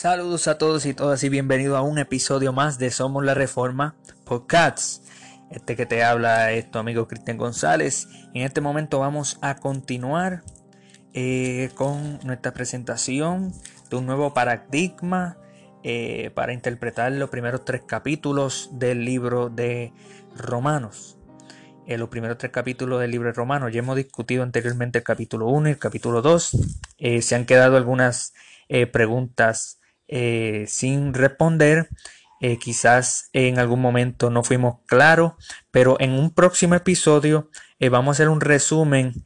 Saludos a todos y todas y bienvenido a un episodio más de Somos la Reforma Podcasts. Este que te habla es tu amigo Cristian González. En este momento vamos a continuar eh, con nuestra presentación de un nuevo paradigma eh, para interpretar los primeros tres capítulos del libro de Romanos. En los primeros tres capítulos del libro de Romanos ya hemos discutido anteriormente el capítulo 1 y el capítulo 2. Eh, se han quedado algunas preguntas eh, sin responder. Eh, quizás en algún momento no fuimos claros, pero en un próximo episodio eh, vamos a hacer un resumen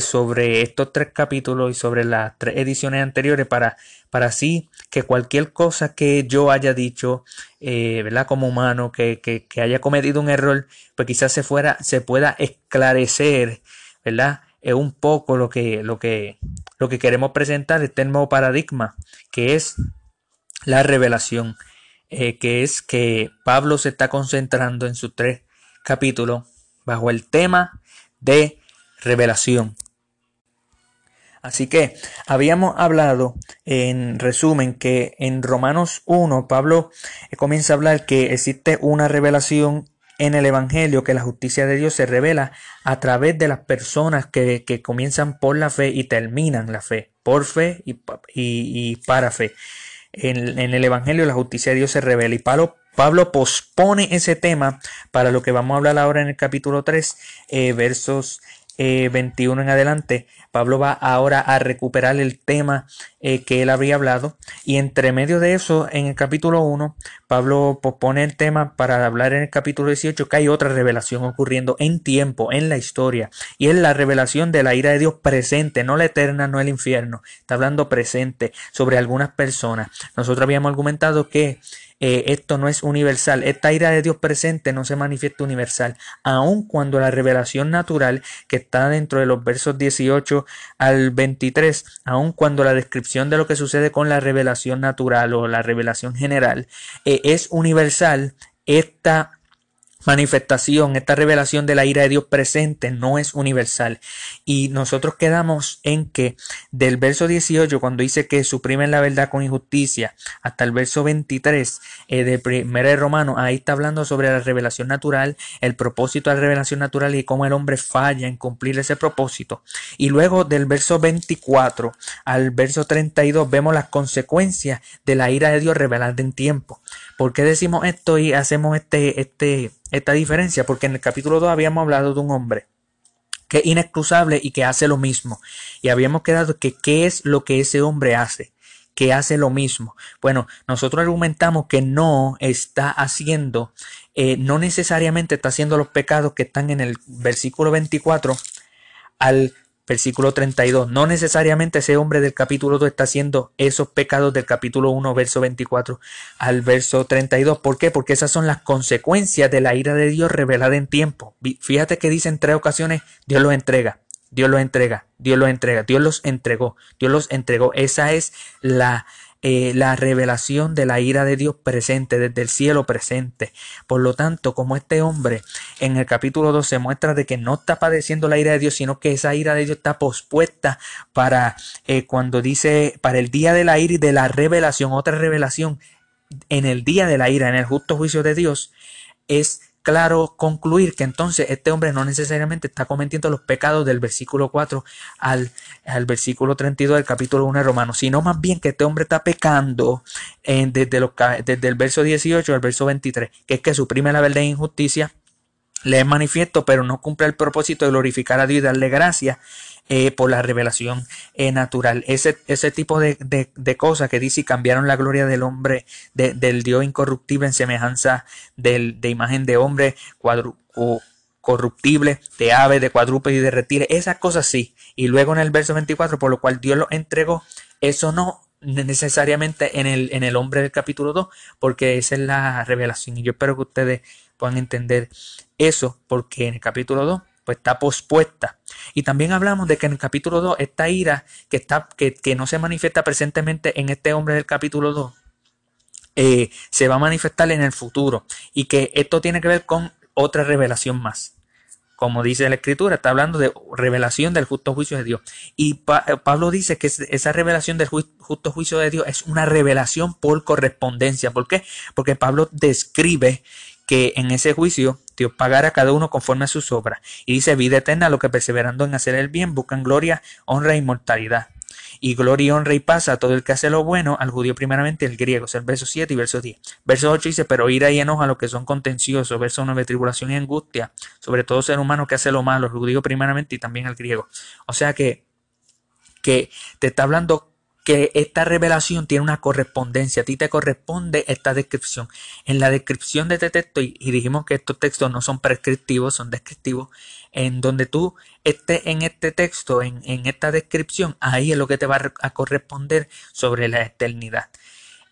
sobre estos tres capítulos y sobre las tres ediciones anteriores para, para así que cualquier cosa que yo haya dicho, ¿verdad? Como humano, que, que, haya cometido un error, pues quizás se fuera, se pueda esclarecer, ¿verdad? Es un poco lo que, lo que, lo que queremos presentar, este nuevo paradigma, que es la revelación, eh, que es que Pablo se está concentrando en sus tres capítulos bajo el tema de revelación. Así que habíamos hablado en resumen que en Romanos 1 Pablo eh, comienza a hablar que existe una revelación en el Evangelio, que la justicia de Dios se revela a través de las personas que, comienzan por la fe y terminan la fe, por fe y para fe en, el Evangelio la justicia de Dios se revela. Y Pablo, Pablo pospone ese tema para lo que vamos a hablar ahora en el capítulo 3, eh, versos 21 eh, en adelante, Pablo va ahora a recuperar el tema eh, que él había hablado y entre medio de eso, en el capítulo 1, Pablo pospone el tema para hablar en el capítulo 18 que hay otra revelación ocurriendo en tiempo, en la historia, y es la revelación de la ira de Dios presente, no la eterna, no el infierno, está hablando presente sobre algunas personas. Nosotros habíamos argumentado que eh, esto no es universal. Esta ira de Dios presente no se manifiesta universal, aun cuando la revelación natural que está dentro de los versos 18 al 23, aun cuando la descripción de lo que sucede con la revelación natural o la revelación general eh, es universal, esta manifestación, esta revelación de la ira de Dios presente no es universal. Y nosotros quedamos en que del verso 18, cuando dice que suprimen la verdad con injusticia, hasta el verso 23 eh, de primera de Romano, ahí está hablando sobre la revelación natural, el propósito de la revelación natural y cómo el hombre falla en cumplir ese propósito. Y luego del verso 24 al verso 32 vemos las consecuencias de la ira de Dios revelada en tiempo. ¿Por qué decimos esto y hacemos este, este, esta diferencia? Porque en el capítulo 2 habíamos hablado de un hombre que es inexcusable y que hace lo mismo. Y habíamos quedado que qué es lo que ese hombre hace, que hace lo mismo. Bueno, nosotros argumentamos que no está haciendo, eh, no necesariamente está haciendo los pecados que están en el versículo 24 al versículo 32. No necesariamente ese hombre del capítulo 2 está haciendo esos pecados del capítulo 1, verso 24 al verso 32. ¿Por qué? Porque esas son las consecuencias de la ira de Dios revelada en tiempo. Fíjate que dice en tres ocasiones, Dios los entrega. Dios los entrega, Dios los entrega, Dios los entregó, Dios los entregó. Esa es la, eh, la revelación de la ira de Dios presente, desde el cielo presente. Por lo tanto, como este hombre en el capítulo 2 se muestra de que no está padeciendo la ira de Dios, sino que esa ira de Dios está pospuesta para eh, cuando dice, para el día de la ira y de la revelación, otra revelación, en el día de la ira, en el justo juicio de Dios, es claro concluir que entonces este hombre no necesariamente está cometiendo los pecados del versículo 4 al, al versículo 32 del capítulo 1 de Romanos, sino más bien que este hombre está pecando desde, los, desde el verso 18 al verso 23, que es que suprime la verdad e injusticia, le es manifiesto, pero no cumple el propósito de glorificar a Dios y darle gracia eh, por la revelación eh, natural. Ese, ese tipo de, de, cosas que dice cambiaron la gloria del hombre, del Dios incorruptible en semejanza del, de imagen de hombre cuadru, corruptible, de ave, de cuadrúpede y de retire. Esas cosas sí. Y luego en el verso 24, por lo cual Dios lo entregó, eso no necesariamente en el, en el hombre del capítulo 2, porque esa es la revelación. Y yo espero que ustedes puedan entender eso, porque en el capítulo 2 pues está pospuesta. Y también hablamos de que en el capítulo 2, esta ira que, está, que, no se manifiesta presentemente en este hombre del capítulo 2, eh, se va a manifestar en el futuro. Y que esto tiene que ver con otra revelación más. como dice la escritura, está hablando de revelación del justo juicio de Dios. Y Pablo dice que esa revelación del justo juicio de Dios es una revelación por correspondencia. ¿Por qué? Porque Pablo describe que en ese juicio Dios pagará a cada uno conforme a sus obras. Y dice vida eterna a lo que perseverando en hacer el bien buscan gloria, honra e inmortalidad y gloria honra y paz a todo el que hace lo bueno, al judío primeramente el griego, es el verso 7 y verso 10. Verso 8 dice, pero ira y enoja a los que son contenciosos, verso 9, tribulación y angustia, sobre todo ser humano que hace lo malo, el judío primeramente y también el griego. O sea que, que te está hablando que esta revelación tiene una correspondencia, a ti te corresponde esta descripción. En la descripción de este texto, y, dijimos que estos textos no son prescriptivos, son descriptivos, en donde tú estés en este texto, en, esta descripción, ahí es lo que te va a corresponder sobre la eternidad.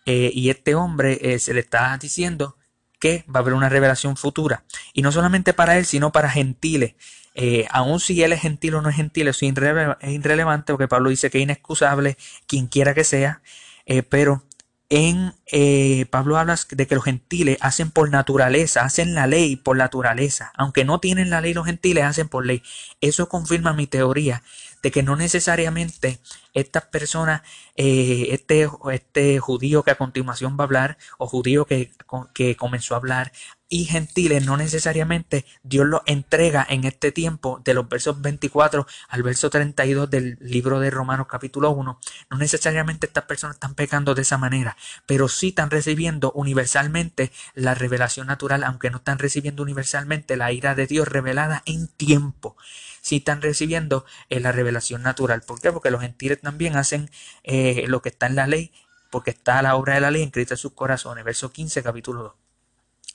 Eh, y este hombre eh, se le está diciendo que va a haber una revelación futura. Y no solamente para él, sino para gentiles. Eh, aun si él es gentil o no es gentil, eso es, irrelevante porque Pablo dice que es inexcusable quien quiera que sea, eh, pero en eh, Pablo habla de que los gentiles hacen por naturaleza, hacen la ley por naturaleza, aunque no tienen la ley los gentiles, hacen por ley. Eso confirma mi teoría de que no necesariamente estas personas, este, este judío que a continuación va a hablar, o judío que, que comenzó a hablar, y gentiles no necesariamente Dios los entrega en este tiempo de los versos 24 al verso 32 del libro de Romanos capítulo 1. No necesariamente estas personas están pecando de esa manera, pero sí están recibiendo universalmente la revelación natural, aunque no están recibiendo universalmente la ira de Dios revelada en tiempo. Sí están recibiendo eh, la revelación natural. ¿Por qué? Porque los gentiles también hacen eh, lo que está en la ley, porque está la obra de la ley escrita en sus corazones. Verso 15, capítulo 2.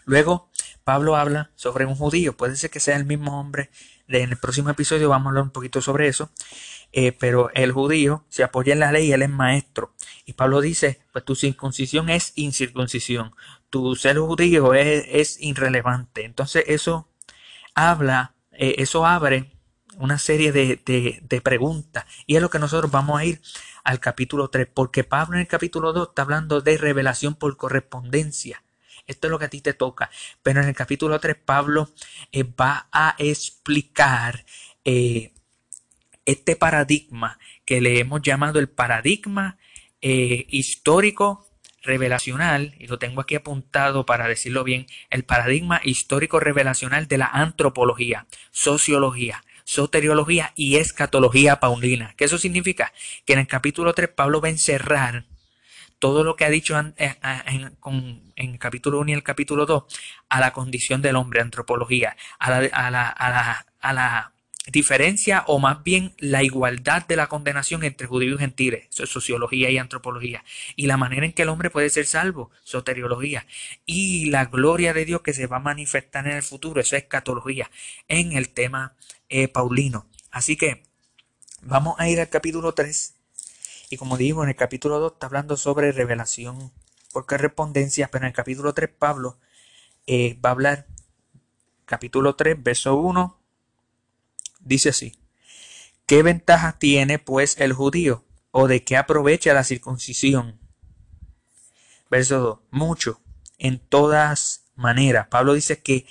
Luego, Pablo habla sobre un judío, puede ser que sea el mismo hombre, en el próximo episodio vamos a hablar un poquito sobre eso, eh, pero el judío se apoya en la ley, él es maestro. Y Pablo dice, pues tu circuncisión es incircuncisión, tu ser judío es, irrelevante. Entonces eso habla, eh, eso abre una serie de, de, preguntas. Y es lo que nosotros vamos a ir al capítulo 3, porque Pablo en el capítulo 2 está hablando de revelación por correspondencia. Esto es lo que a ti te toca. Pero en el capítulo 3 Pablo eh, va a explicar eh, este paradigma que le hemos llamado el paradigma eh, histórico revelacional, y lo tengo aquí apuntado para decirlo bien, el paradigma histórico revelacional de la antropología, sociología, soteriología y escatología paulina. ¿Qué eso significa? Que en el capítulo 3 Pablo va a encerrar todo lo que ha dicho eh, en, el capítulo 1 y el capítulo 2 a la condición del hombre, antropología, a la, a la, a la, a la diferencia o más bien la igualdad de la condenación entre judíos y gentiles, sociología y antropología, y la manera en que el hombre puede ser salvo, soteriología, y la gloria de Dios que se va a manifestar en el futuro, eso es escatología, en el tema eh, paulino. Así que vamos a ir al capítulo 3 y como dijimos en el capítulo 2 está hablando sobre revelación por correspondencia, pero en el capítulo 3 Pablo eh, va a hablar, capítulo 3, verso 1, dice así, ¿qué ventaja tiene pues el judío o de qué aprovecha la circuncisión? Verso 2, mucho, en todas maneras. Pablo dice que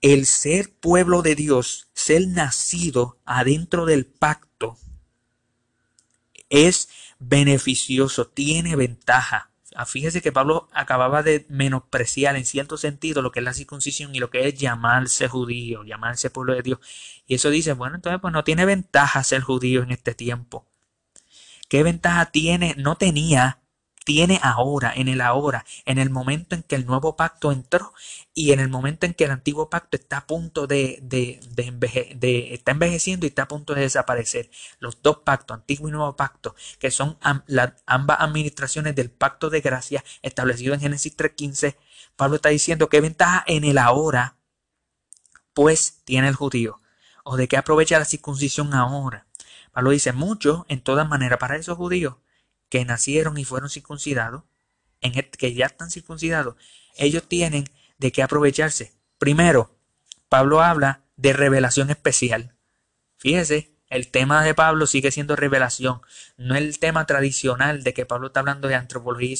el ser pueblo de Dios, ser nacido adentro del pacto, es beneficioso, tiene ventaja. Ah, fíjese que Pablo acababa de menospreciar en cierto sentido lo que es la circuncisión y lo que es llamarse judío, llamarse pueblo de Dios. Y eso dice, bueno, entonces pues no tiene ventaja ser judío en este tiempo. ¿Qué ventaja tiene? No tenía tiene ahora, en el ahora, en el momento en que el nuevo pacto entró y en el momento en que el antiguo pacto está a punto de, de, de, está envejeciendo y está a punto de desaparecer. Los dos pactos, antiguo y nuevo pacto, que son ambas administraciones del pacto de gracia establecido en Génesis 3.15, Pablo está diciendo que ventaja en el ahora, pues tiene el judío, o de qué aprovecha la circuncisión ahora. Pablo dice mucho, en todas maneras, para esos judíos que nacieron y fueron circuncidados, en que ya están circuncidados, ellos tienen de qué aprovecharse. Primero, Pablo habla de revelación especial. Fíjese, El tema de Pablo sigue siendo revelación, no el tema tradicional de que Pablo está hablando de antropología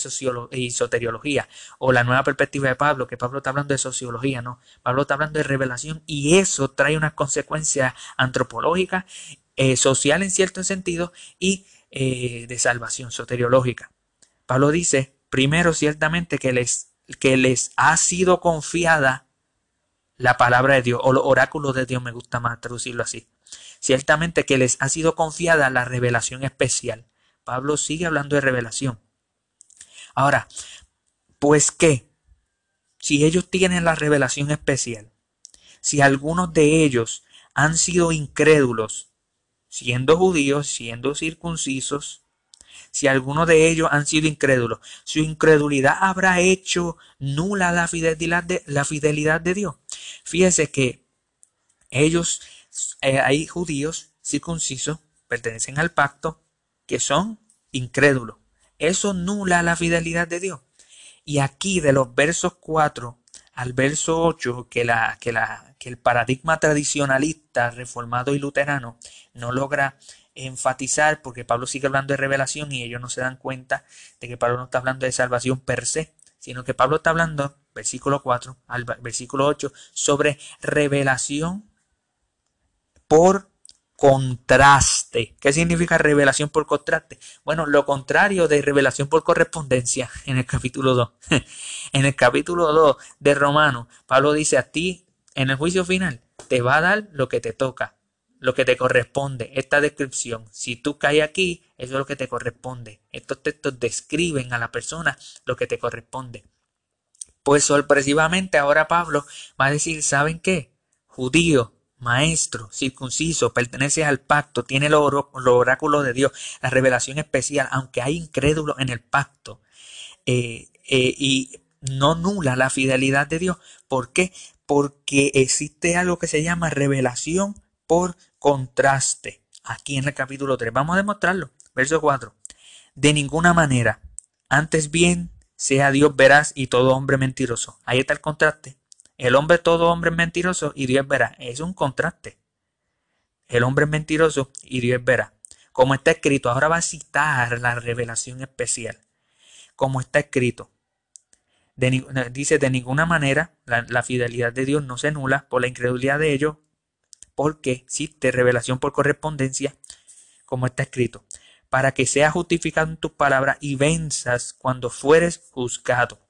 y, soteriología, o la nueva perspectiva de Pablo, que Pablo está hablando de sociología, no. Pablo está hablando de revelación y eso trae unas consecuencias antropológicas, eh, social en cierto sentido, y eh, de salvación soteriológica. Pablo dice, primero ciertamente que les, que les ha sido confiada la palabra de Dios, o los oráculos de Dios, me gusta más traducirlo así Ciertamente que les ha sido confiada la revelación especial. Pablo sigue hablando de revelación. Ahora, pues qué, si ellos tienen la revelación especial, si algunos de ellos han sido incrédulos, siendo judíos, siendo circuncisos, si algunos de ellos han sido incrédulos, su incredulidad habrá hecho nula la fidelidad de, la fidelidad de Dios. Fíjese que ellos eh, hay judíos circuncisos, pertenecen al pacto, que son incrédulos. Eso nula la fidelidad de Dios. Y aquí de los versos 4 al verso 8, que, la, que, la, que el paradigma tradicionalista, reformado y luterano no logra enfatizar, porque Pablo sigue hablando de revelación y ellos no se dan cuenta de que Pablo no está hablando de salvación per se, sino que Pablo está hablando, versículo 4 al versículo 8, sobre revelación por contraste. ¿Qué significa revelación por contraste? Bueno, lo contrario de revelación por correspondencia en el capítulo 2. en el capítulo 2 de Romano, Pablo dice a ti en el juicio final, te va a dar lo que te toca, lo que te corresponde. Esta descripción, si tú caes aquí, eso es lo que te corresponde. Estos textos describen a la persona lo que te corresponde. Pues sorpresivamente ahora Pablo va a decir, ¿saben qué? Judío, maestro, circunciso, pertenece al pacto, tiene el, oráculo de Dios, la revelación especial, aunque hay incrédulos en el pacto, eh, eh, y no nula la fidelidad de Dios. ¿Por qué? Porque existe algo que se llama revelación por contraste. Aquí en el capítulo 3. Vamos a demostrarlo. Verso 4. De ninguna manera. Antes bien, sea Dios veraz y todo hombre mentiroso. Ahí está el contraste. El hombre, todo hombre es mentiroso y Dios verá. Es un contraste. El hombre es mentiroso y Dios verá. Como está escrito, ahora va a citar la revelación especial. Como está escrito. Dice, de ninguna manera la, fidelidad de Dios no se nula por la incredulidad de ellos, porque existe revelación por correspondencia, como está escrito, para que seas justificado en tus palabras y venzas cuando fueres juzgado.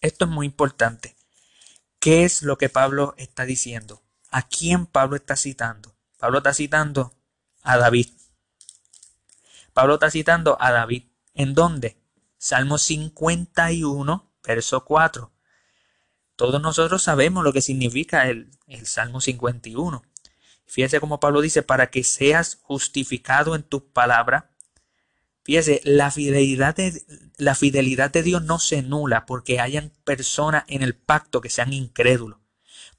Esto es muy importante. ¿Qué es lo que Pablo está diciendo? ¿A quién Pablo está citando? Pablo está citando a David. Pablo está citando a David. ¿En dónde? Salmo 51, verso 4. Todos nosotros sabemos lo que significa el, el Salmo 51. Fíjese como Pablo dice, para que seas justificado en tu palabra Fíjese, la fidelidad, de, la fidelidad de Dios no se nula porque hayan personas en el pacto que sean incrédulos.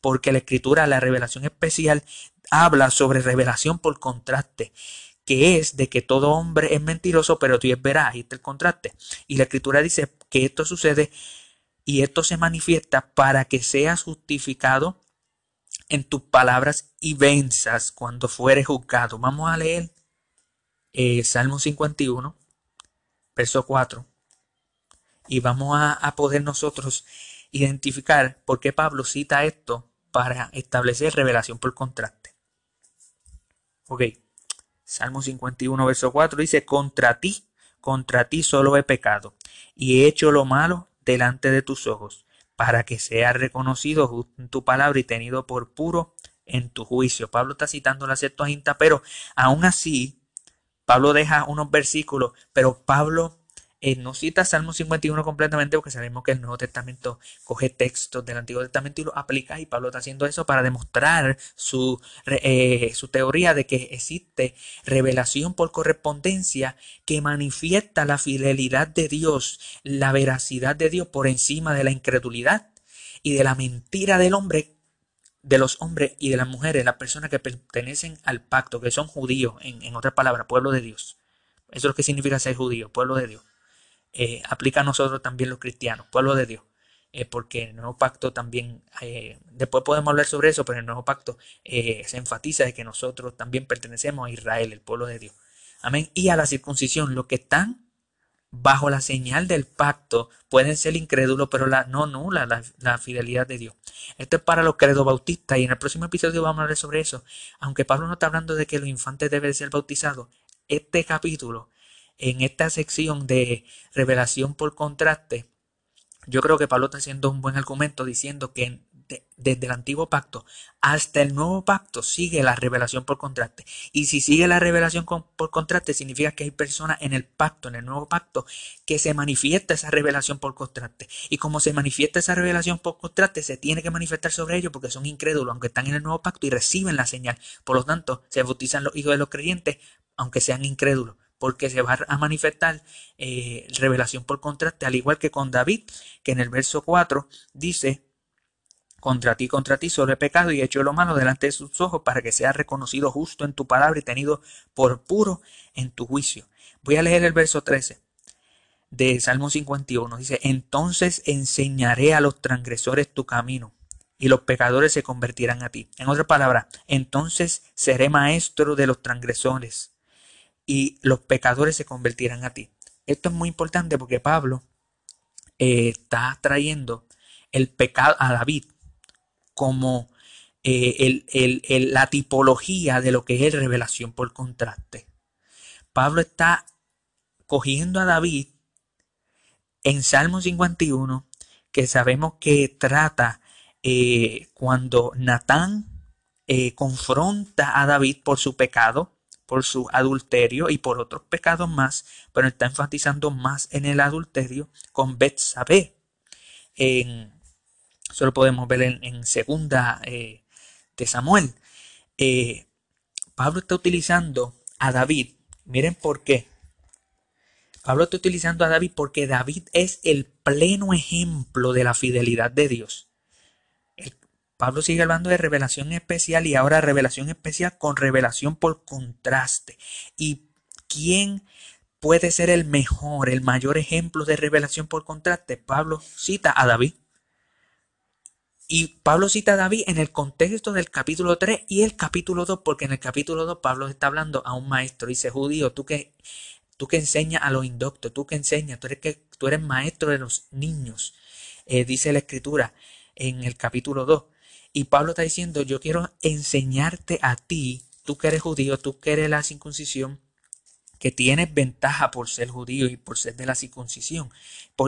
Porque la escritura, la revelación especial, habla sobre revelación por contraste, que es de que todo hombre es mentiroso, pero Dios verá. Ahí está el contraste. Y la escritura dice que esto sucede y esto se manifiesta para que seas justificado en tus palabras y venzas cuando fueres juzgado. Vamos a leer eh, Salmo 51, verso 4. Y vamos a, poder nosotros identificar por qué Pablo cita esto para establecer revelación por contraste. Ok, Salmo 51, verso 4 dice, contra ti, contra ti solo he pecado y he hecho lo malo delante de tus ojos, para que sea reconocido en tu palabra y tenido por puro en tu juicio. Pablo está citando la Septuaginta, pero aún así Pablo deja unos versículos, pero Pablo eh, no cita Salmo 51 completamente porque sabemos que el Nuevo Testamento coge textos del Antiguo Testamento y los aplica y Pablo está haciendo eso para demostrar su, eh, su teoría de que existe revelación por correspondencia que manifiesta la fidelidad de Dios, la veracidad de Dios por encima de la incredulidad y de la mentira del hombre de los hombres y de las mujeres, las personas que pertenecen al pacto, que son judíos, en, en otras palabras, pueblo de Dios. Eso es lo que significa ser judío, pueblo de Dios. Eh, aplica a nosotros también los cristianos, pueblo de Dios. eh, porque el nuevo pacto también, eh, después podemos hablar sobre eso, pero el nuevo pacto se enfatiza de que nosotros también pertenecemos a Israel, el pueblo de Dios. Amén. Y a la circuncisión, los que están bajo la señal del pacto pueden ser incrédulos, pero la, no nula la, la, fidelidad de Dios. Esto es para los credos bautistas y en el próximo episodio vamos a hablar sobre eso. Aunque Pablo no está hablando de que los infantes deben ser bautizados, este capítulo, en esta sección de revelación por contraste, yo creo que Pablo está haciendo un buen argumento diciendo que desde el antiguo pacto hasta el nuevo pacto sigue la revelación por contraste. Y si sigue la revelación por contraste, significa que hay personas en el pacto, en el nuevo pacto, que se manifiesta esa revelación por contraste. Y como se manifiesta esa revelación por contraste, se tiene que manifestar sobre ellos porque son incrédulos, aunque están en el nuevo pacto y reciben la señal. Por lo tanto, se bautizan los hijos de los creyentes, aunque sean incrédulos porque se va a manifestar eh, revelación por contraste, al igual que con David, que en el verso 4 dice, contra ti, contra ti solo he pecado y he hecho lo malo delante de sus ojos para que sea reconocido justo en tu palabra y tenido por puro en tu juicio. Voy a leer el verso 13 de Salmo 51. Dice, entonces enseñaré a los transgresores tu camino y los pecadores se convertirán a ti. En otras palabras, entonces seré maestro de los transgresores y los pecadores se convertirán a ti. Esto es muy importante porque Pablo eh, está trayendo el pecado a David como eh, la tipología de lo que es revelación por contraste. Pablo está cogiendo a David en Salmo 51, que sabemos que trata eh, cuando Natán confronta a David por su pecado por su adulterio y por otros pecados más, pero está enfatizando más en el adulterio con Betsabé. En, eso lo podemos ver en, segunda eh, de Samuel. Eh, Pablo está utilizando a David. Miren por qué. Pablo está utilizando a David porque David es el pleno ejemplo de la fidelidad de Dios. Pablo sigue hablando de revelación especial y ahora revelación especial con revelación por contraste. ¿Y quién puede ser el mejor, el mayor ejemplo de revelación por contraste? Pablo cita a David. Y Pablo cita a David en el contexto del capítulo 3 y el capítulo 2, porque en el capítulo 2 Pablo está hablando a un maestro. Dice, judío, tú que, tú que enseñas a los indoctos, tú que enseñas, tú eres, que, tú eres maestro de los niños. Eh, dice la escritura en el capítulo 2. Y Pablo está diciendo, yo quiero enseñarte a ti, tú que eres judío, tú que eres la circuncisión, que tienes ventaja por ser judío y por ser de la circuncisión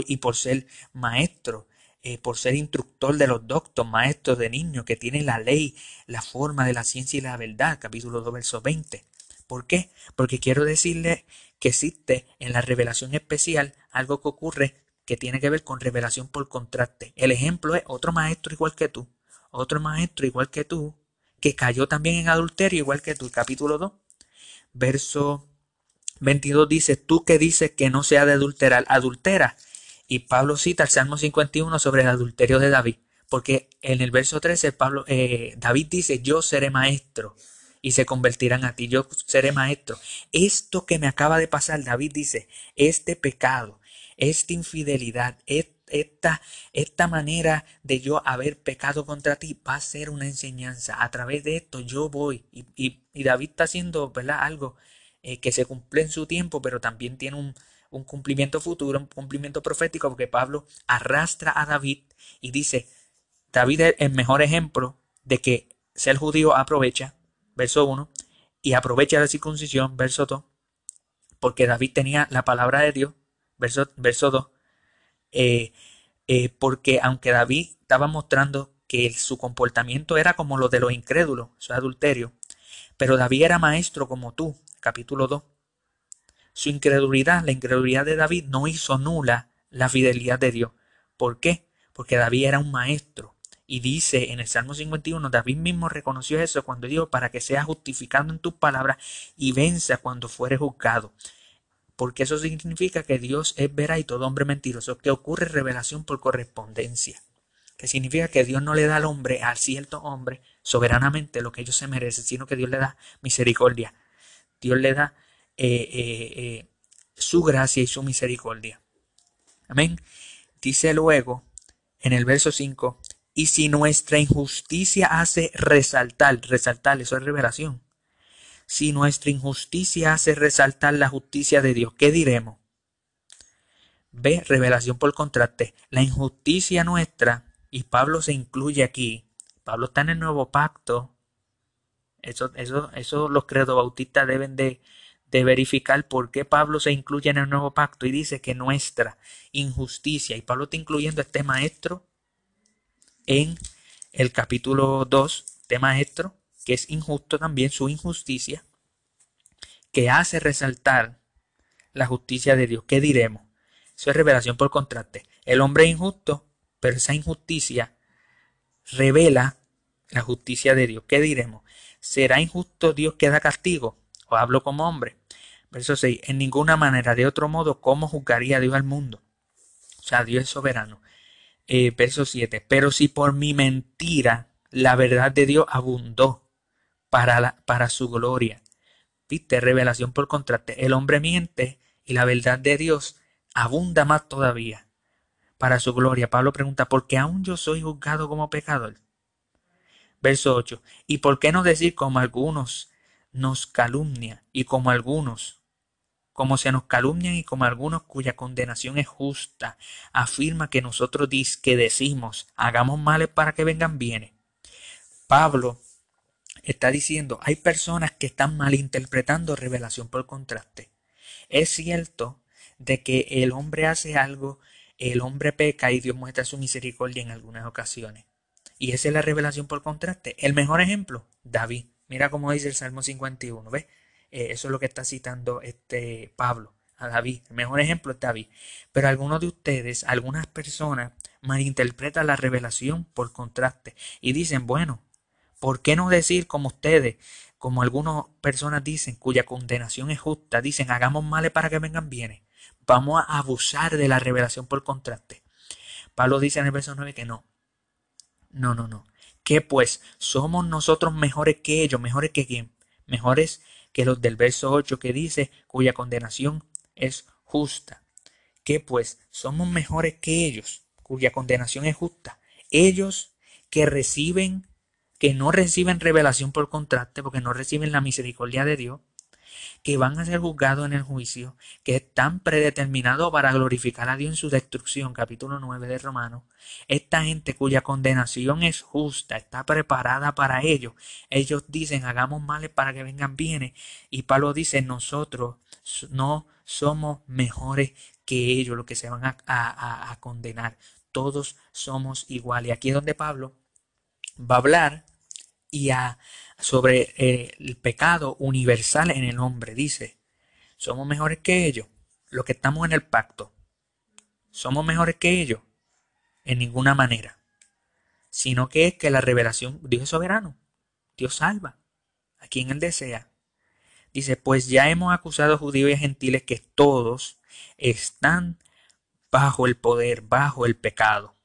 y por ser maestro, eh, por ser instructor de los doctos, maestro de niños, que tiene la ley, la forma de la ciencia y la verdad, capítulo 2, verso 20. ¿Por qué? Porque quiero decirle que existe en la revelación especial algo que ocurre que tiene que ver con revelación por contraste. El ejemplo es otro maestro igual que tú, otro maestro igual que tú, que cayó también en adulterio igual que tú. Capítulo 2, verso 22 dice, tú que dices que no sea de adulterar, adultera. Y Pablo cita el Salmo 51 sobre el adulterio de David, porque en el verso 13 Pablo, eh, David dice, yo seré maestro y se convertirán a ti, yo seré maestro. Esto que me acaba de pasar, David dice, este pecado, esta infidelidad, esta, esta manera de yo haber pecado contra ti va a ser una enseñanza. A través de esto yo voy. Y, David está haciendo ¿verdad? algo eh, que se cumple en su tiempo, pero también tiene un, un cumplimiento futuro, un cumplimiento profético, porque Pablo arrastra a David y dice, David es el mejor ejemplo de que ser judío aprovecha, verso 1, y aprovecha la circuncisión, verso 2, porque David tenía la palabra de Dios, verso, verso 2, eh, eh, porque aunque David estaba mostrando que su comportamiento era como lo de los incrédulos, su adulterio, pero David era maestro como tú, capítulo 2. Su incredulidad, la incredulidad de David no hizo nula la fidelidad de Dios. ¿Por qué? Porque David era un maestro. Y dice en el Salmo 51, David mismo reconoció eso cuando dijo, para que sea justificado en tus palabras y venza cuando fuere juzgado porque eso significa que Dios es veraz y todo hombre mentiroso, que ocurre revelación por correspondencia, que significa que Dios no le da al hombre, a cierto hombre, soberanamente lo que ellos se merecen, sino que Dios le da misericordia, Dios le da eh, eh, eh, su gracia y su misericordia. Amén. Dice luego en el verso 5, y si nuestra injusticia hace resaltar, resaltar, eso es revelación. Si nuestra injusticia hace resaltar la justicia de Dios, ¿qué diremos? Ve, revelación por contraste. La injusticia nuestra, y Pablo se incluye aquí, Pablo está en el nuevo pacto. Eso, eso, eso los bautistas deben de, de verificar por qué Pablo se incluye en el nuevo pacto y dice que nuestra injusticia, y Pablo está incluyendo este maestro en el capítulo 2, este maestro, que es injusto también, su injusticia, que hace resaltar la justicia de Dios. ¿Qué diremos? Eso es revelación por contraste. El hombre es injusto, pero esa injusticia revela la justicia de Dios. ¿Qué diremos? ¿Será injusto Dios que da castigo? O hablo como hombre. Verso 6. En ninguna manera, de otro modo, ¿cómo juzgaría Dios al mundo? O sea, Dios es soberano. Eh, verso 7. Pero si por mi mentira la verdad de Dios abundó para, para su gloria. ¿Viste? Revelación por contraste. El hombre miente y la verdad de Dios abunda más todavía para su gloria. Pablo pregunta, ¿por qué aún yo soy juzgado como pecador? Verso 8. ¿Y por qué no decir como algunos nos calumnia y como algunos como se nos calumnian y como algunos cuya condenación es justa, afirma que nosotros que decimos, hagamos males para que vengan bienes. Pablo está diciendo, hay personas que están malinterpretando revelación por contraste. Es cierto de que el hombre hace algo, el hombre peca y Dios muestra su misericordia en algunas ocasiones. Y esa es la revelación por contraste. El mejor ejemplo, David. Mira cómo dice el Salmo 51, ¿ves? Eh, eso es lo que está citando este Pablo a David. El mejor ejemplo es David. Pero algunos de ustedes, algunas personas, malinterpretan la revelación por contraste y dicen, bueno, ¿por qué no decir como ustedes, como algunas personas dicen, cuya condenación es justa, dicen, hagamos males para que vengan bienes? Vamos a abusar de la revelación por contraste. Pablo dice en el verso 9 que no. No, no, no. Que pues somos nosotros mejores que ellos, mejores que quién? Mejores que los del verso 8 que dice, cuya condenación es justa. Que pues somos mejores que ellos, cuya condenación es justa. Ellos que reciben, que no reciben revelación por contraste, porque no reciben la misericordia de Dios, que van a ser juzgados en el juicio, que están predeterminados para glorificar a Dios en su destrucción, capítulo 9 de Romanos. Esta gente cuya condenación es justa, está preparada para ello. Ellos dicen, hagamos males para que vengan bienes. Y Pablo dice, nosotros no somos mejores que ellos, los que se van a, a condenar. Todos somos iguales. Y aquí es donde Pablo va a hablar y a sobre eh, el pecado universal en el hombre. Dice, somos mejores que ellos, los que estamos en el pacto. Somos mejores que ellos en ninguna manera. Sino que es que la revelación, Dios es soberano. Dios salva a quien Él desea. Dice, pues ya hemos acusado a judíos y gentiles que todos están bajo el poder, bajo el pecado.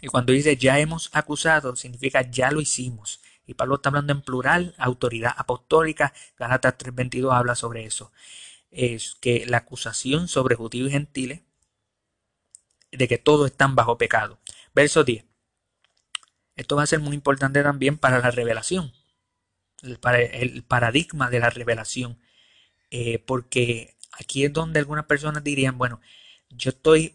Y cuando dice ya hemos acusado, significa ya lo hicimos, y Pablo está hablando en plural, autoridad apostólica. Galatas 3.22 habla sobre eso. Es que la acusación sobre judíos y gentiles de que todos están bajo pecado. Verso 10. Esto va a ser muy importante también para la revelación, el, paradigma de la revelación, eh, porque aquí es donde algunas personas dirían, bueno, yo estoy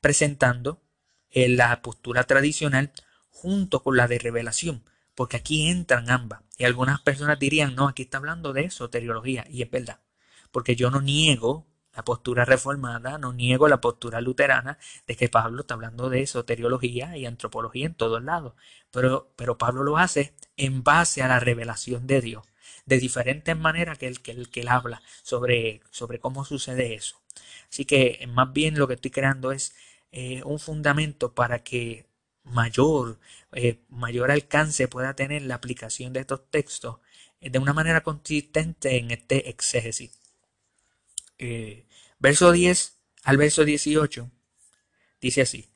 presentando eh, la postura tradicional junto con la de revelación porque aquí entran ambas. Y algunas personas dirían, no, aquí está hablando de soteriología, y es verdad, porque yo no niego la postura reformada, no niego la postura luterana de que Pablo está hablando de soteriología y antropología en todos lados, pero, pero Pablo lo hace en base a la revelación de Dios, de diferentes maneras que él, que él, que él habla sobre, sobre cómo sucede eso. Así que más bien lo que estoy creando es eh, un fundamento para que mayor, eh, mayor alcance pueda tener la aplicación de estos textos eh, de una manera consistente en este exégesis. Eh, verso 10 al verso 18 dice así,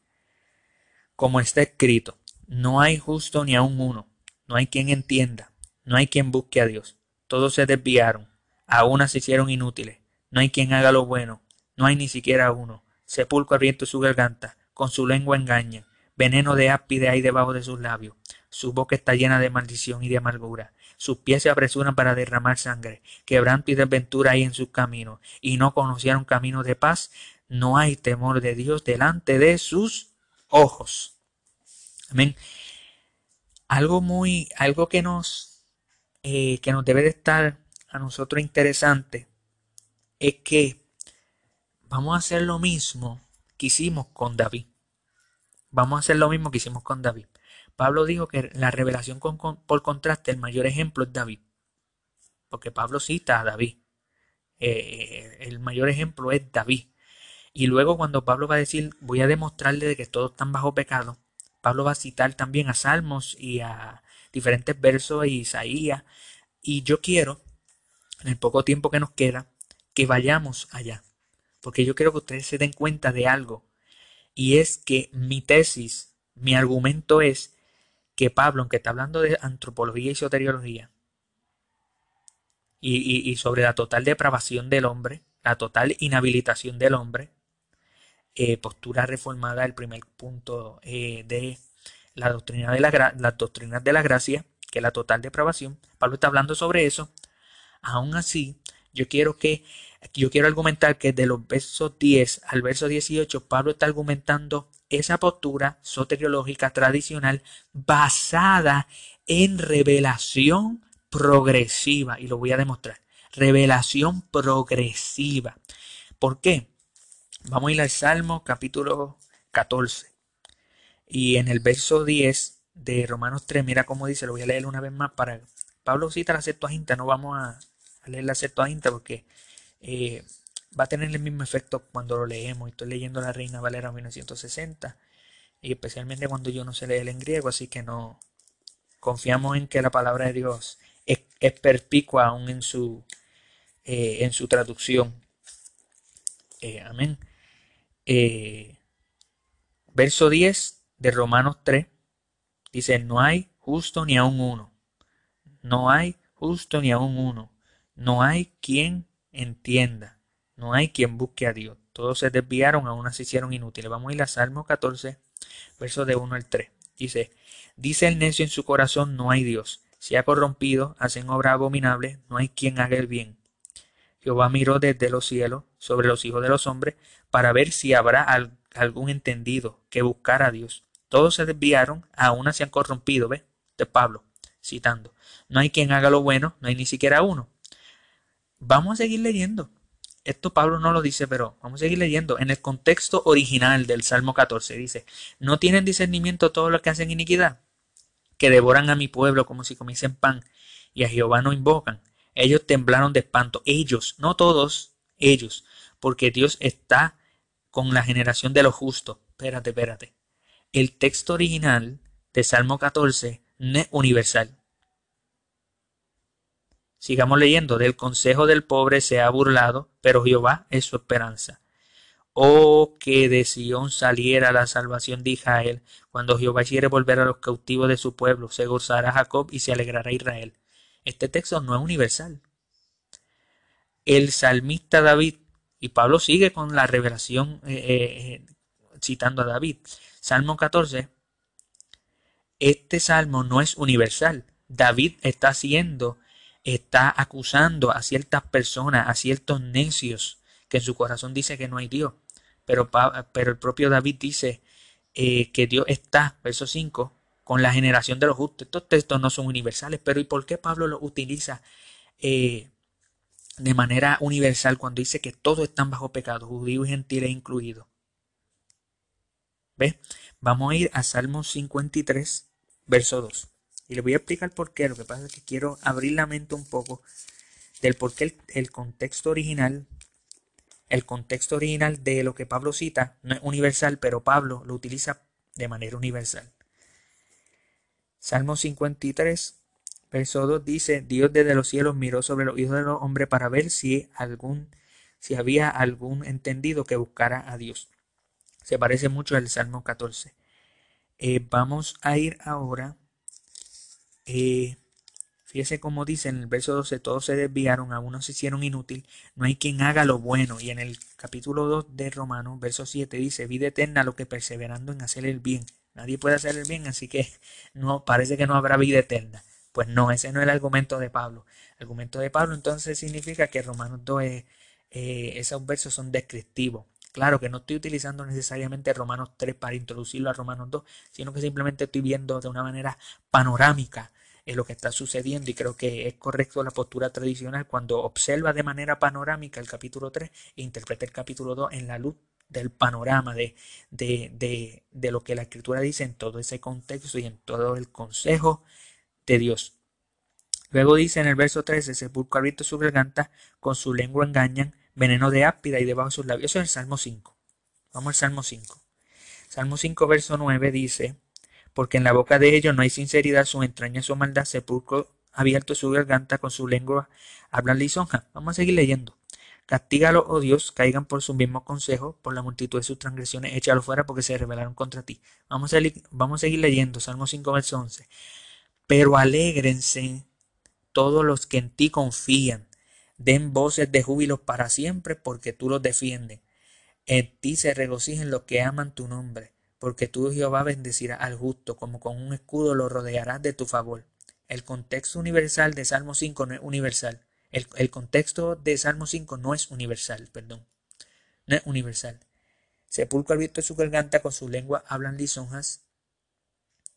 como está escrito, no hay justo ni aun uno, no hay quien entienda, no hay quien busque a Dios, todos se desviaron, a una se hicieron inútiles, no hay quien haga lo bueno, no hay ni siquiera uno, sepulcro abierto su garganta, con su lengua engaña veneno de áspide hay debajo de sus labios. Su boca está llena de maldición y de amargura. Sus pies se apresuran para derramar sangre. Quebranto y desventura hay en sus caminos. Y no conocieron camino de paz. No hay temor de Dios delante de sus ojos. Amén. Algo muy, algo que nos, eh, que nos debe de estar a nosotros interesante es que vamos a hacer lo mismo que hicimos con David. Vamos a hacer lo mismo que hicimos con David. Pablo dijo que la revelación por contraste, el mayor ejemplo es David. Porque Pablo cita a David. Eh, el mayor ejemplo es David. Y luego cuando Pablo va a decir, voy a demostrarle de que todos están bajo pecado, Pablo va a citar también a Salmos y a diferentes versos de Isaías. Y yo quiero, en el poco tiempo que nos queda, que vayamos allá. Porque yo quiero que ustedes se den cuenta de algo. Y es que mi tesis, mi argumento es que Pablo, aunque está hablando de antropología y soteriología, y, sobre la total depravación del hombre, la total inhabilitación del hombre, eh, postura reformada, el primer punto eh, de la doctrina de la, las doctrinas de la gracia, que es la total depravación. Pablo está hablando sobre eso. Aún así, yo quiero que yo quiero argumentar que de los versos 10 al verso 18 Pablo está argumentando esa postura soteriológica tradicional basada en revelación progresiva y lo voy a demostrar. Revelación progresiva. ¿Por qué? Vamos a ir al Salmo capítulo 14. Y en el verso 10 de Romanos 3, mira cómo dice, lo voy a leer una vez más para... Pablo cita la Septuaginta, no vamos a, leer la Septuaginta porque eh, va a tener el mismo efecto cuando lo leemos. Estoy leyendo la Reina Valera 1960 y especialmente cuando yo no sé leer en griego, así que no confiamos en que la palabra de Dios es, perpicua aún en su, eh, en su traducción. Eh, amén. Verso 10 de Romanos 3 dice, no hay justo ni aun uno. No hay justo ni aun uno. No hay quien entienda. No hay quien busque a Dios. Todos se desviaron, aún se hicieron inútiles. Vamos a ir a Salmo 14, verso de 1 al 3. Dice, dice el necio en su corazón, no hay Dios. Se ha corrompido, hacen obra abominable, no hay quien haga el bien. Jehová miró desde los cielos sobre los hijos de los hombres para ver si habrá algún entendido que buscara a Dios. Todos se desviaron, aún se han corrompido, ¿ve? De Pablo, citando. No hay quien haga lo bueno, no hay ni siquiera uno. Vamos a seguir leyendo. Esto Pablo no lo dice, pero vamos a seguir leyendo. En el contexto original del Salmo 14 dice, ¿no tienen discernimiento todos los que hacen iniquidad? Que devoran a mi pueblo como si comiesen pan y a Jehová no invocan. Ellos temblaron de espanto. Ellos, no todos, ellos, porque Dios está con la generación de los justos. Espérate, espérate. El texto original de Salmo 14 no es universal. Sigamos leyendo. Del consejo del pobre se ha burlado, pero Jehová es su esperanza. Oh, que de Sión saliera la salvación de Israel. Cuando Jehová quiere volver a los cautivos de su pueblo, se gozará Jacob y se alegrará Israel. Este texto no es universal. El salmista David y Pablo sigue con la revelación eh, eh, citando a David. Salmo 14. Este salmo no es universal. David está haciendo, está acusando a ciertas personas, a ciertos necios, que en su corazón dice que no hay Dios. Pero, pero el propio David dice que Dios está, verso 5, con la generación de los justos. Estos textos no son universales, pero ¿y por qué Pablo los utiliza de manera universal cuando dice que todos están bajo pecado, judíos y gentiles incluidos. ¿Ves? Vamos a ir a Salmo 53, verso 2. Y le voy a explicar por qué. Lo que pasa es que quiero abrir la mente un poco del por qué el, contexto original, el contexto original de lo que Pablo cita no es universal, pero Pablo lo utiliza de manera universal. Salmo 53, Verso 2 dice, Dios desde los cielos miró sobre los hijos de los hombres para ver si algún si había algún entendido que buscara a Dios. Se parece mucho al Salmo 14. Eh, vamos a ir ahora. Eh, fíjese cómo dice en el verso 12, todos se desviaron, a unos se hicieron inútil, no hay quien haga lo bueno. Y en el capítulo 2 de Romanos, verso 7 dice, vida eterna lo que perseverando en hacer el bien. Nadie puede hacer el bien, así que no parece que no habrá vida eterna. Pues no, ese no es el argumento de Pablo. El argumento de Pablo entonces significa que Romanos 2 es, eh, esos versos son descriptivos. Claro que no estoy utilizando necesariamente Romanos 3 para introducirlo a Romanos 2, sino que simplemente estoy viendo de una manera panorámica eh, lo que está sucediendo y creo que es correcto la postura tradicional cuando observa de manera panorámica el capítulo 3 e interpreta el capítulo 2 en la luz del panorama de, de, de, lo que la escritura dice en todo ese contexto y en todo el consejo de Dios. Luego dice en el verso 13, sepulcro abierto su garganta, con su lengua engañan, veneno de áspida y debajo de sus labios. Eso es el Salmo 5. Vamos al Salmo 5. Salmo 5, verso 9 dice, porque en la boca de ellos no hay sinceridad, su entraña su maldad, sepulcro abierto su garganta, con su lengua hablan lisonja. Vamos a seguir leyendo. Castígalo, oh Dios, caigan por su mismo consejo, por la multitud de sus transgresiones, échalo fuera porque se rebelaron contra ti. Vamos a, vamos a seguir leyendo, Salmo 5, verso 11. Pero alégrense todos los que en ti confían, den voces de júbilo para siempre, porque tú los defiendes. En ti se regocijen los que aman tu nombre, porque tú, Jehová, bendecirás al justo, como con un escudo lo rodearás de tu favor. El contexto universal de Salmo 5 no es universal. El, contexto de Salmo 5 no es universal, perdón. No es universal. Sepulcro abierto su garganta, con su lengua hablan lisonjas.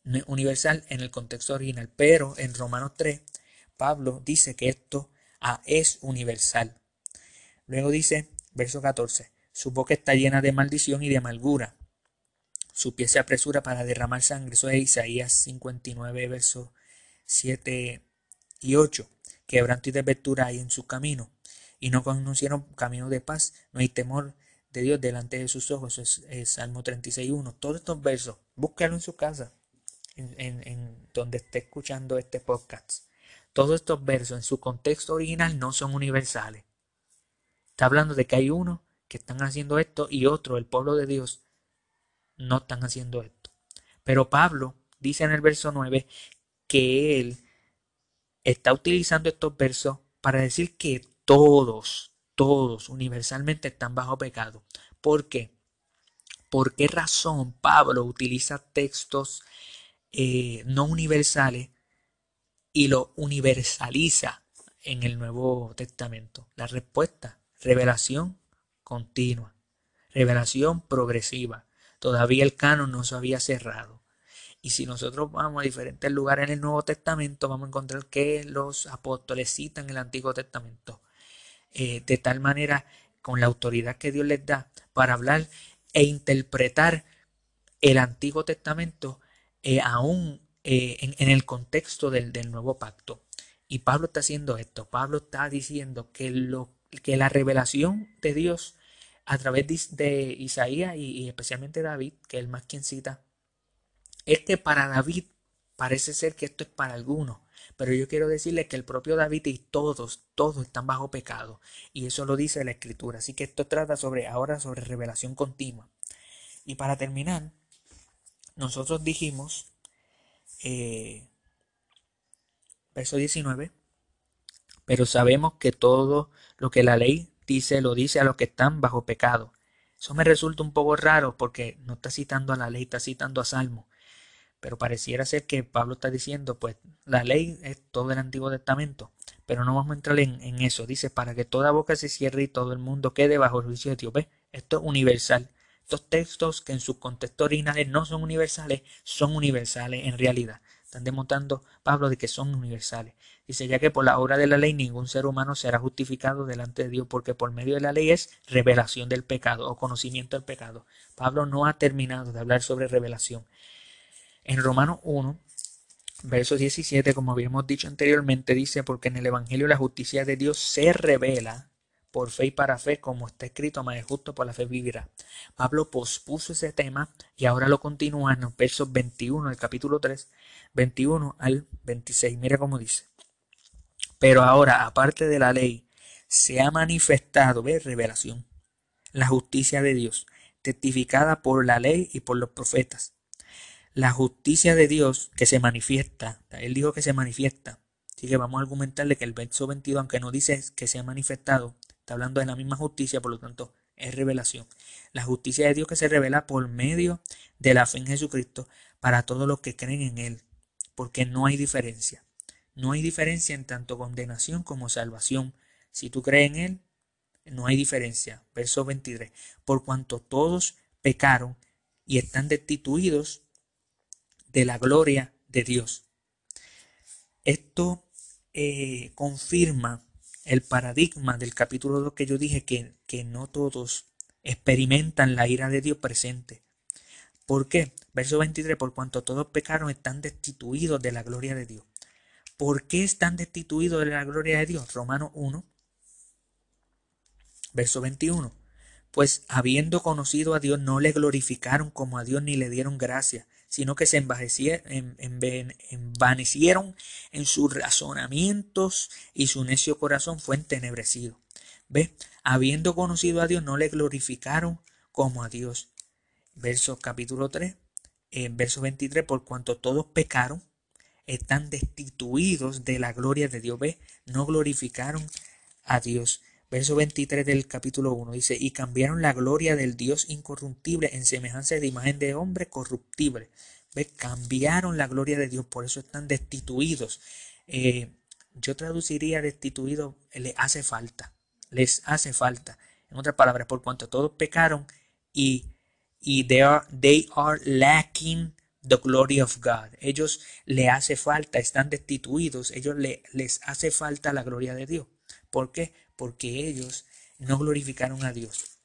No es universal en el contexto original, pero en Romanos 3, Pablo dice que esto ah, es universal. Luego dice, verso 14, su boca está llena de maldición y de amargura. Su pie se apresura para derramar sangre. Eso es Isaías 59, versos 7 y 8 quebranto y desventura hay en su camino, y no conocieron camino de paz, no hay temor de Dios delante de sus ojos. Es, es Salmo 36.1. Todos estos versos, búscalo en su casa, en, en donde esté escuchando este podcast. Todos estos versos en su contexto original no son universales. Está hablando de que hay uno que están haciendo esto y otro, el pueblo de Dios, no están haciendo esto. Pero Pablo dice en el verso 9 que él está utilizando estos versos para decir que todos, todos universalmente están bajo pecado. ¿Por qué? ¿Por qué razón Pablo utiliza textos eh, no universales y lo universaliza en el Nuevo Testamento? La respuesta, revelación continua, revelación progresiva. Todavía el canon no se había cerrado. Y si nosotros vamos a diferentes lugares en el Nuevo Testamento, vamos a encontrar que los apóstoles citan el Antiguo Testamento. Eh, de tal manera, con la autoridad que Dios les da para hablar e interpretar el Antiguo Testamento eh, aún eh, en, el contexto del, Nuevo Pacto. Y Pablo está haciendo esto. Pablo está diciendo que, lo, que la revelación de Dios a través de, Isaías y, especialmente David, que es el más quien cita es que para David parece ser que esto es para algunos, pero yo quiero decirle que el propio David y todos, todos están bajo pecado, y eso lo dice la escritura. Así que esto trata sobre ahora sobre revelación continua. Y para terminar, nosotros dijimos, eh, verso 19, pero sabemos que todo lo que la ley dice lo dice a los que están bajo pecado. Eso me resulta un poco raro porque no está citando a la ley, está citando a Salmo. Pero pareciera ser que Pablo está diciendo, pues la ley es todo el Antiguo Testamento, pero no vamos a entrar en, eso. Dice, para que toda boca se cierre y todo el mundo quede bajo el juicio de Dios. ¿Ves? Esto es universal. Estos textos que en sus contextos originales no son universales, son universales en realidad. Están demostrando Pablo de que son universales. Dice, ya que por la obra de la ley ningún ser humano será justificado delante de Dios, porque por medio de la ley es revelación del pecado o conocimiento del pecado. Pablo no ha terminado de hablar sobre revelación. En Romanos 1, verso 17, como habíamos dicho anteriormente, dice, porque en el Evangelio la justicia de Dios se revela por fe y para fe, como está escrito, más justo por la fe vivirá. Pablo pospuso ese tema y ahora lo continúa en los versos 21 del capítulo 3, 21 al 26. Mira cómo dice. Pero ahora, aparte de la ley, se ha manifestado, ve, revelación, la justicia de Dios, testificada por la ley y por los profetas la justicia de Dios que se manifiesta. Él dijo que se manifiesta. Así que vamos a argumentarle que el verso 22, aunque no dice que se ha manifestado, está hablando de la misma justicia, por lo tanto es revelación. La justicia de Dios que se revela por medio de la fe en Jesucristo para todos los que creen en Él, porque no hay diferencia. No hay diferencia en tanto condenación como salvación. Si tú crees en Él, no hay diferencia. Verso 23. Por cuanto todos pecaron y están destituidos de la gloria de Dios. Esto eh, confirma el paradigma del capítulo 2 que yo dije que, que no todos experimentan la ira de Dios presente. ¿Por qué? Verso 23, por cuanto todos pecaron están destituidos de la gloria de Dios. ¿Por qué están destituidos de la gloria de Dios? Romanos 1, verso 21. Pues habiendo conocido a Dios no le glorificaron como a Dios ni le dieron gracia, sino que se envanecieron en sus razonamientos y su necio corazón fue entenebrecido. ¿Ve? Habiendo conocido a Dios, no le glorificaron como a Dios. Verso capítulo 3, en verso 23, por cuanto todos pecaron, están destituidos de la gloria de Dios. ¿Ve? No glorificaron a Dios. Verso 23 del capítulo 1 dice, y cambiaron la gloria del Dios incorruptible en semejanza de imagen de hombre corruptible. ¿Ve? Cambiaron la gloria de Dios, por eso están destituidos. Eh, yo traduciría destituido, le hace falta, les hace falta. En otras palabras, por cuanto todos pecaron y, y they, are, they are lacking the glory of God. Ellos le hace falta, están destituidos, ellos le, les hace falta la gloria de Dios. ¿Por qué? porque ellos no glorificaron a Dios.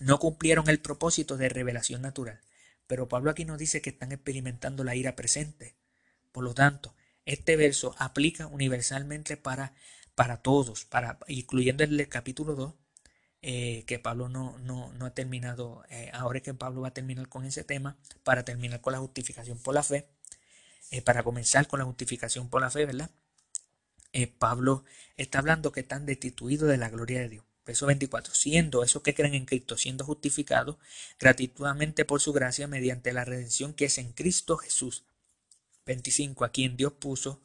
No cumplieron el propósito de revelación natural. Pero Pablo aquí nos dice que están experimentando la ira presente. Por lo tanto, este verso aplica universalmente para, para todos, para, incluyendo el capítulo 2, eh, que Pablo no, no, no ha terminado, eh, ahora que Pablo va a terminar con ese tema, para terminar con la justificación por la fe, eh, para comenzar con la justificación por la fe, ¿verdad? Pablo está hablando que están destituidos de la gloria de Dios. Verso 24, siendo esos que creen en Cristo, siendo justificados gratuitamente por su gracia mediante la redención que es en Cristo Jesús. 25, a quien Dios puso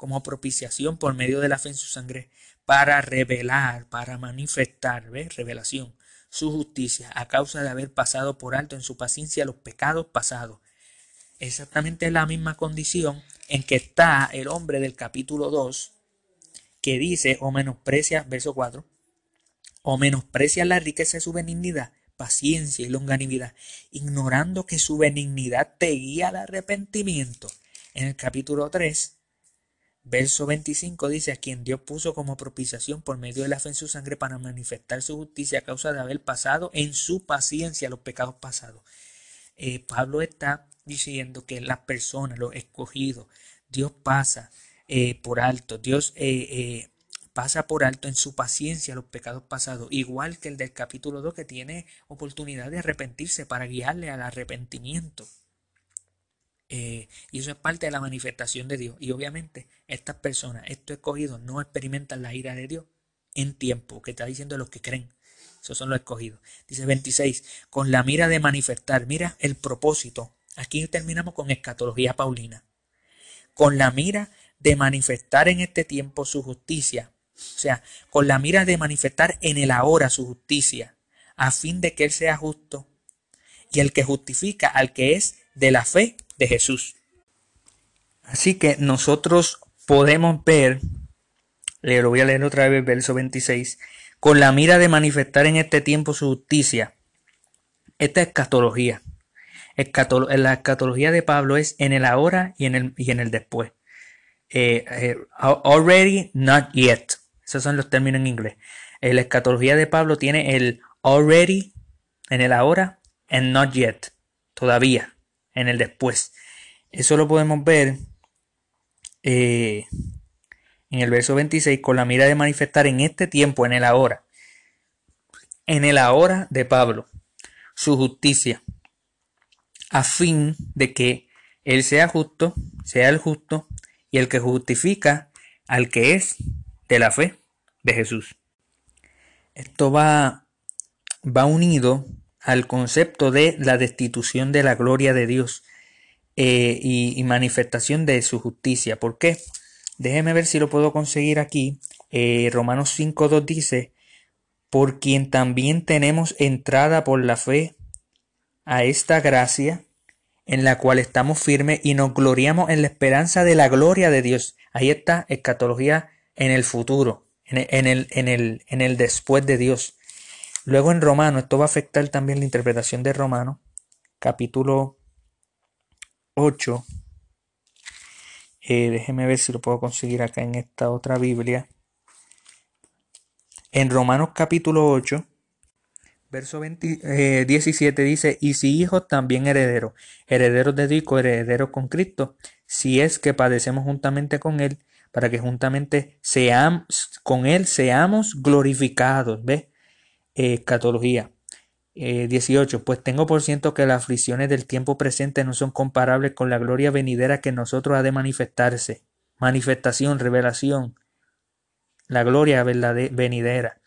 como propiciación por medio de la fe en su sangre para revelar, para manifestar, ¿ves? Revelación, su justicia a causa de haber pasado por alto en su paciencia los pecados pasados. Exactamente la misma condición en que está el hombre del capítulo 2 que dice o menosprecia, verso 4, o menosprecia la riqueza de su benignidad, paciencia y longanimidad, ignorando que su benignidad te guía al arrepentimiento. En el capítulo 3, verso 25 dice, a quien Dios puso como propiciación por medio de la fe en su sangre para manifestar su justicia a causa de haber pasado en su paciencia los pecados pasados. Eh, Pablo está diciendo que las personas, los escogidos, Dios pasa eh, por alto. Dios eh, pasa por alto en su paciencia los pecados pasados, igual que el del capítulo 2 que tiene oportunidad de arrepentirse para guiarle al arrepentimiento. Y eso es parte de la manifestación de Dios. Y obviamente estas personas, estos escogidos, no experimentan la ira de Dios en tiempo, que está diciendo los que creen. Esos son los escogidos. Dice 26, con la mira de manifestar, mira el propósito. Aquí terminamos con escatología paulina. Con la mira de manifestar en este tiempo su justicia, o sea, con la mira de manifestar en el ahora su justicia, a fin de que Él sea justo y el que justifica al que es de la fe de Jesús. Así que nosotros podemos ver, le lo voy a leer otra vez, verso 26, con la mira de manifestar en este tiempo su justicia. Esta escatología. la escatología de Pablo es en el ahora y en el, y en el después. Eh, eh, already, not yet. Esos son los términos en inglés. Eh, la escatología de Pablo tiene el already en el ahora and not yet. Todavía en el después. Eso lo podemos ver en el verso 26 con la mira de manifestar en este tiempo, en el ahora. En el ahora de Pablo, su justicia, a fin de que Él sea justo, sea el justo y el que justifica al que es de la fe de Jesús. Esto va, va unido al concepto de la destitución de la gloria de Dios eh, y, manifestación de su justicia. ¿Por qué? Déjeme ver si lo puedo conseguir aquí. Eh, Romanos 5.2 dice, por quien también tenemos entrada por la fe a esta gracia en la cual estamos firmes y nos gloriamos en la esperanza de la gloria de Dios. Ahí está escatología en el futuro, en el, en el, en el, después de Dios. Luego en Romano, esto va a afectar también la interpretación de Romano, capítulo 8. Eh, déjeme ver si lo puedo conseguir acá en esta otra Biblia. En Romanos capítulo 8, Verso 17 eh, dice, y si hijos también herederos, herederos de Dios, herederos con Cristo, si es que padecemos juntamente con Él, para que juntamente seamos, con Él seamos glorificados. ¿Ves? Eh, catología. 18. Eh, pues tengo por ciento que las aflicciones del tiempo presente no son comparables con la gloria venidera que nosotros ha de manifestarse. Manifestación, revelación. La gloria venidera.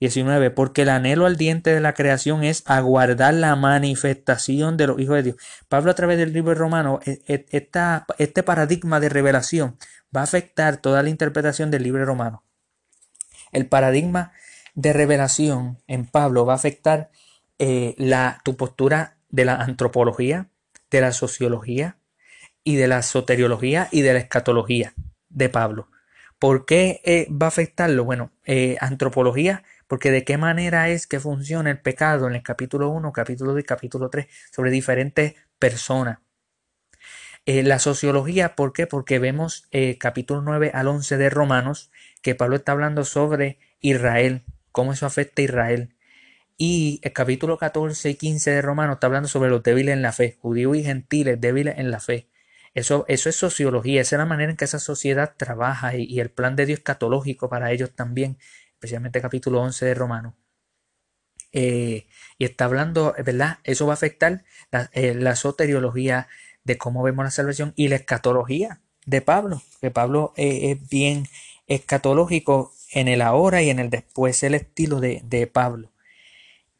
19. Porque el anhelo al diente de la creación es aguardar la manifestación de los hijos de Dios. Pablo a través del libro romano, e, e, este paradigma de revelación va a afectar toda la interpretación del libro romano. El paradigma de revelación en Pablo va a afectar eh, la, tu postura de la antropología, de la sociología y de la soteriología y de la escatología de Pablo. ¿Por qué eh, va a afectarlo? Bueno, eh, antropología porque de qué manera es que funciona el pecado en el capítulo 1, capítulo 2 y capítulo 3 sobre diferentes personas. La sociología, ¿por qué? Porque vemos capítulo 9 al 11 de Romanos que Pablo está hablando sobre Israel, cómo eso afecta a Israel. Y el capítulo 14 y 15 de Romanos está hablando sobre los débiles en la fe, judíos y gentiles débiles en la fe. Eso, eso es sociología, esa es la manera en que esa sociedad trabaja y, el plan de Dios catológico para ellos también especialmente capítulo 11 de Romano. Eh, y está hablando, ¿verdad? Eso va a afectar eh, la, soteriología de cómo vemos la salvación y la escatología de Pablo, que Pablo eh, es bien escatológico en el ahora y en el después, el estilo de, de Pablo.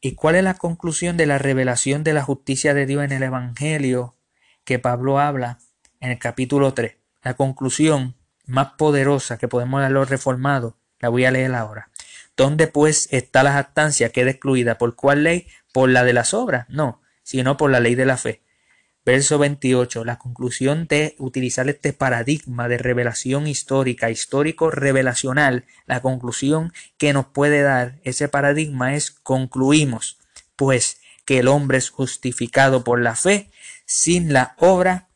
¿Y cuál es la conclusión de la revelación de la justicia de Dios en el Evangelio que Pablo habla en el capítulo 3? La conclusión más poderosa que podemos dar los reformados la voy a leer ahora. ¿Dónde pues está la jactancia? Queda excluida. ¿Por cuál ley? ¿Por la de las obras? No, sino por la ley de la fe. Verso 28. La conclusión de utilizar este paradigma de revelación histórica, histórico revelacional, la conclusión que nos puede dar ese paradigma es concluimos, pues que el hombre es justificado por la fe sin la obra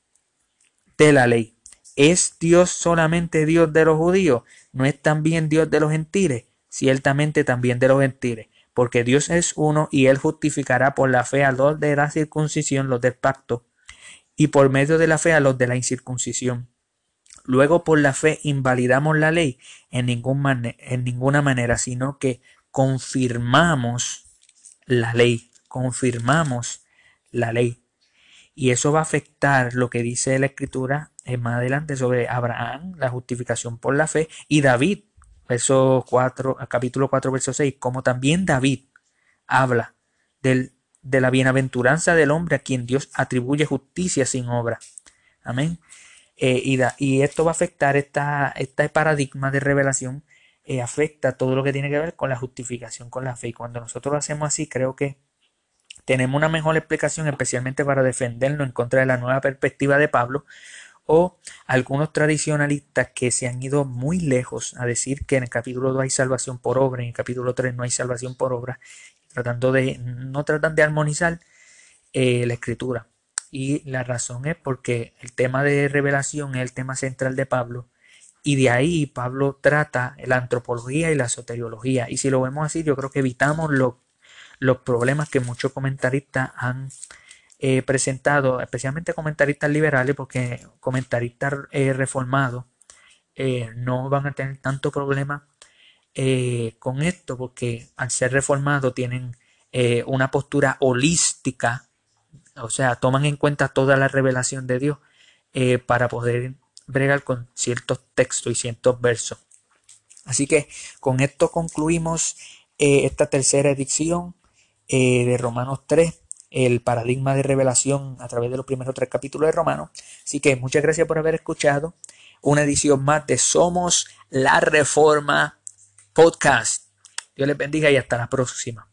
de la ley. ¿Es Dios solamente Dios de los judíos? ¿No es también Dios de los gentiles? Ciertamente también de los gentiles, porque Dios es uno y Él justificará por la fe a los de la circuncisión, los del pacto, y por medio de la fe a los de la incircuncisión. Luego por la fe invalidamos la ley en, ningún en ninguna manera, sino que confirmamos la ley, confirmamos la ley. Y eso va a afectar lo que dice la escritura más adelante sobre Abraham, la justificación por la fe, y David, verso 4, capítulo 4, verso 6, como también David habla del, de la bienaventuranza del hombre a quien Dios atribuye justicia sin obra. Amén. Eh, y, y, esto va a afectar esta, este paradigma de revelación, eh, afecta todo lo que tiene que ver con la justificación con la fe. Y cuando nosotros lo hacemos así, creo que tenemos una mejor explicación, especialmente para defendernos en contra de la nueva perspectiva de Pablo, o algunos tradicionalistas que se han ido muy lejos a decir que en el capítulo 2 hay salvación por obra en el capítulo 3 no hay salvación por obra, tratando de, no tratan de armonizar eh, la escritura. Y la razón es porque el tema de revelación es el tema central de Pablo y de ahí Pablo trata la antropología y la soteriología. Y si lo vemos así, yo creo que evitamos los problemas que muchos comentaristas han eh, presentado, especialmente comentaristas liberales, porque comentaristas eh, reformados no van a tener tanto problema con esto, porque al ser reformados tienen una postura holística, o sea, toman en cuenta toda la revelación de Dios para poder bregar con ciertos textos y ciertos versos. Así que con esto concluimos esta tercera edición de Romanos 3 el paradigma de revelación a través de los primeros tres capítulos de Romanos. Así que muchas gracias por haber escuchado una edición más de Somos la Reforma Podcast. Dios les bendiga y hasta la próxima.